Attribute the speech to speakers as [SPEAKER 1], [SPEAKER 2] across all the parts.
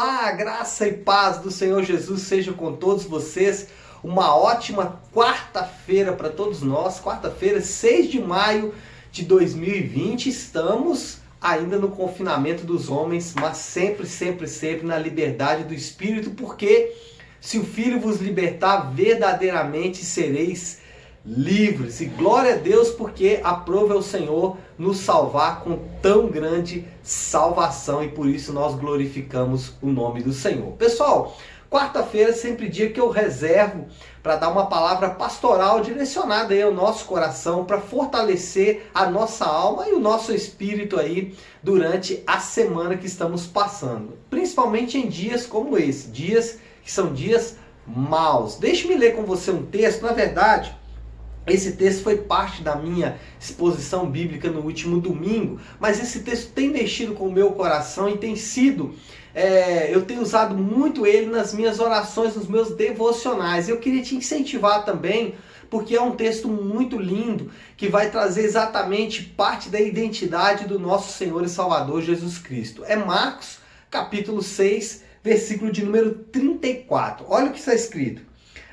[SPEAKER 1] Olá, graça e paz do Senhor Jesus seja com todos vocês. Uma ótima quarta-feira para todos nós. Quarta-feira, 6 de maio de 2020. Estamos ainda no confinamento dos homens, mas sempre, sempre, sempre na liberdade do Espírito, porque se o Filho vos libertar, verdadeiramente sereis livres. E glória a Deus, porque aprova o Senhor nos salvar com tão grande salvação e por isso nós glorificamos o nome do Senhor. Pessoal, quarta-feira é sempre dia que eu reservo para dar uma palavra pastoral direcionada aí ao nosso coração para fortalecer a nossa alma e o nosso espírito aí durante a semana que estamos passando, principalmente em dias como esse, dias que são dias maus. Deixe-me ler com você um texto, na verdade, esse texto foi parte da minha exposição bíblica no último domingo, mas esse texto tem mexido com o meu coração e tem sido, é, eu tenho usado muito ele nas minhas orações, nos meus devocionais. Eu queria te incentivar também, porque é um texto muito lindo que vai trazer exatamente parte da identidade do nosso Senhor e Salvador Jesus Cristo. É Marcos, capítulo 6, versículo de número 34. Olha o que está escrito.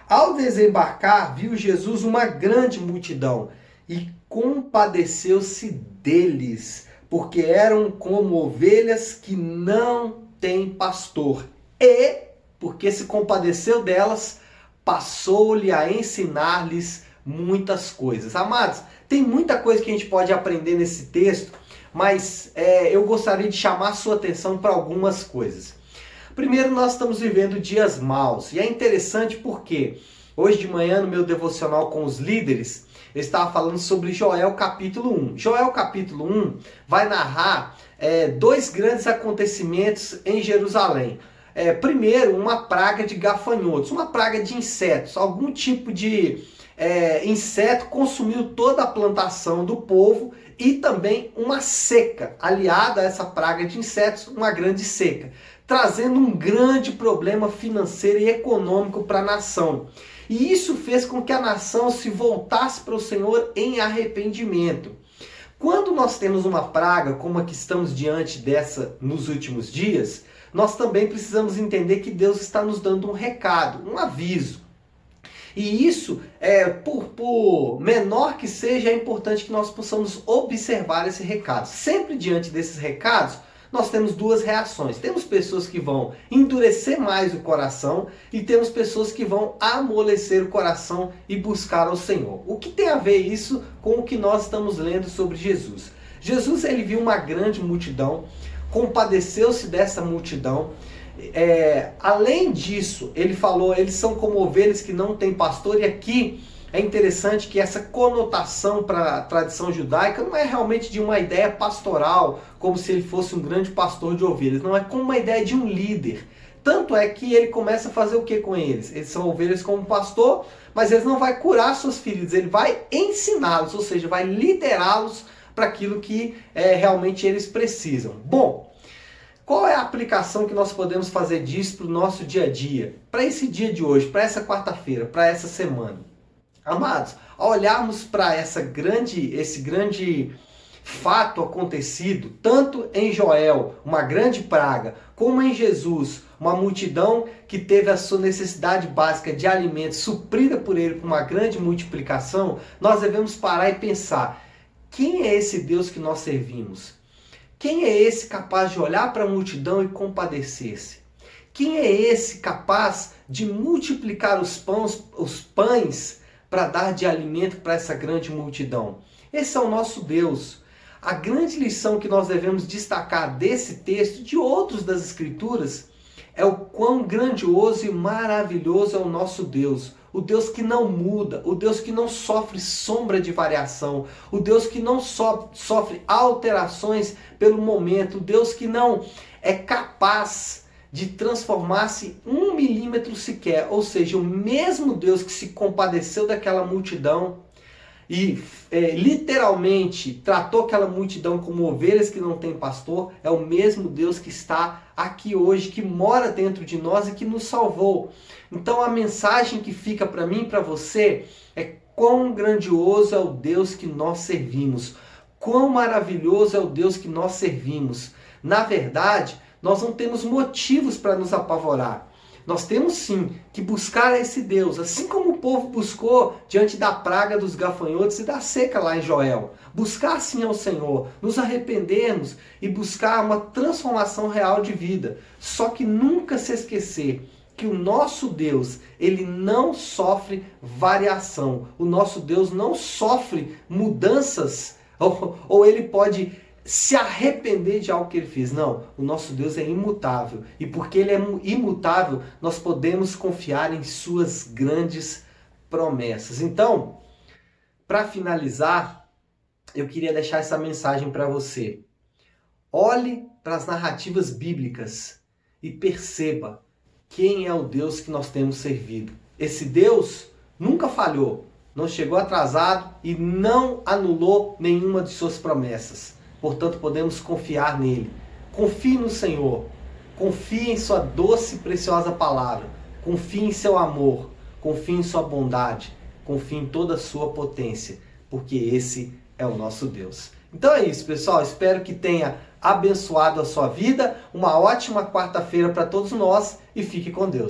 [SPEAKER 1] Ao desembarcar, viu Jesus uma grande multidão e compadeceu-se deles, porque eram como ovelhas que não têm pastor. E, porque se compadeceu delas, passou-lhe a ensinar-lhes muitas coisas. Amados, tem muita coisa que a gente pode aprender nesse texto, mas é, eu gostaria de chamar sua atenção para algumas coisas. Primeiro, nós estamos vivendo dias maus. E é interessante porque hoje de manhã, no meu devocional com os líderes, eu estava falando sobre Joel capítulo 1. Joel capítulo 1 vai narrar é, dois grandes acontecimentos em Jerusalém. É, primeiro, uma praga de gafanhotos, uma praga de insetos, algum tipo de é, inseto consumiu toda a plantação do povo e também uma seca, aliada a essa praga de insetos, uma grande seca trazendo um grande problema financeiro e econômico para a nação. E isso fez com que a nação se voltasse para o Senhor em arrependimento. Quando nós temos uma praga como a que estamos diante dessa nos últimos dias, nós também precisamos entender que Deus está nos dando um recado, um aviso. E isso, é, por, por menor que seja, é importante que nós possamos observar esse recado. Sempre diante desses recados, nós temos duas reações. Temos pessoas que vão endurecer mais o coração e temos pessoas que vão amolecer o coração e buscar ao Senhor. O que tem a ver isso com o que nós estamos lendo sobre Jesus? Jesus ele viu uma grande multidão, compadeceu-se dessa multidão. É, além disso, ele falou: eles são como ovelhas que não têm pastor, e aqui é interessante que essa conotação para a tradição judaica não é realmente de uma ideia pastoral, como se ele fosse um grande pastor de ovelhas, não é como uma ideia de um líder. Tanto é que ele começa a fazer o que com eles? Eles são ovelhas como pastor, mas ele não vai curar suas feridas, ele vai ensiná-los, ou seja, vai liderá-los para aquilo que é, realmente eles precisam. Bom, qual é a aplicação que nós podemos fazer disso para o nosso dia a dia? Para esse dia de hoje, para essa quarta-feira, para essa semana? Amados, ao olharmos para essa grande, esse grande fato acontecido, tanto em Joel, uma grande praga, como em Jesus, uma multidão que teve a sua necessidade básica de alimento suprida por ele por uma grande multiplicação, nós devemos parar e pensar: quem é esse Deus que nós servimos? Quem é esse capaz de olhar para a multidão e compadecer-se? Quem é esse capaz de multiplicar os pães, os pães para dar de alimento para essa grande multidão. Esse é o nosso Deus. A grande lição que nós devemos destacar desse texto, de outros das Escrituras, é o quão grandioso e maravilhoso é o nosso Deus. O Deus que não muda, o Deus que não sofre sombra de variação, o Deus que não so sofre alterações pelo momento, o Deus que não é capaz de transformar-se um milímetro sequer. Ou seja, o mesmo Deus que se compadeceu daquela multidão e é, literalmente tratou aquela multidão como ovelhas que não têm pastor, é o mesmo Deus que está aqui hoje, que mora dentro de nós e que nos salvou. Então a mensagem que fica para mim e para você é quão grandioso é o Deus que nós servimos, quão maravilhoso é o Deus que nós servimos. Na verdade, nós não temos motivos para nos apavorar. Nós temos sim que buscar esse Deus, assim como o povo buscou diante da praga dos gafanhotos e da seca lá em Joel. Buscar sim ao Senhor, nos arrependermos e buscar uma transformação real de vida. Só que nunca se esquecer que o nosso Deus, ele não sofre variação. O nosso Deus não sofre mudanças ou, ou ele pode se arrepender de algo que ele fez. Não, o nosso Deus é imutável. E porque ele é imutável, nós podemos confiar em suas grandes promessas. Então, para finalizar, eu queria deixar essa mensagem para você. Olhe para as narrativas bíblicas e perceba quem é o Deus que nós temos servido. Esse Deus nunca falhou, não chegou atrasado e não anulou nenhuma de suas promessas. Portanto, podemos confiar nele. Confie no Senhor. Confie em sua doce e preciosa palavra. Confie em seu amor. Confie em sua bondade. Confie em toda a sua potência, porque esse é o nosso Deus. Então é isso, pessoal. Espero que tenha abençoado a sua vida. Uma ótima quarta-feira para todos nós e fique com Deus.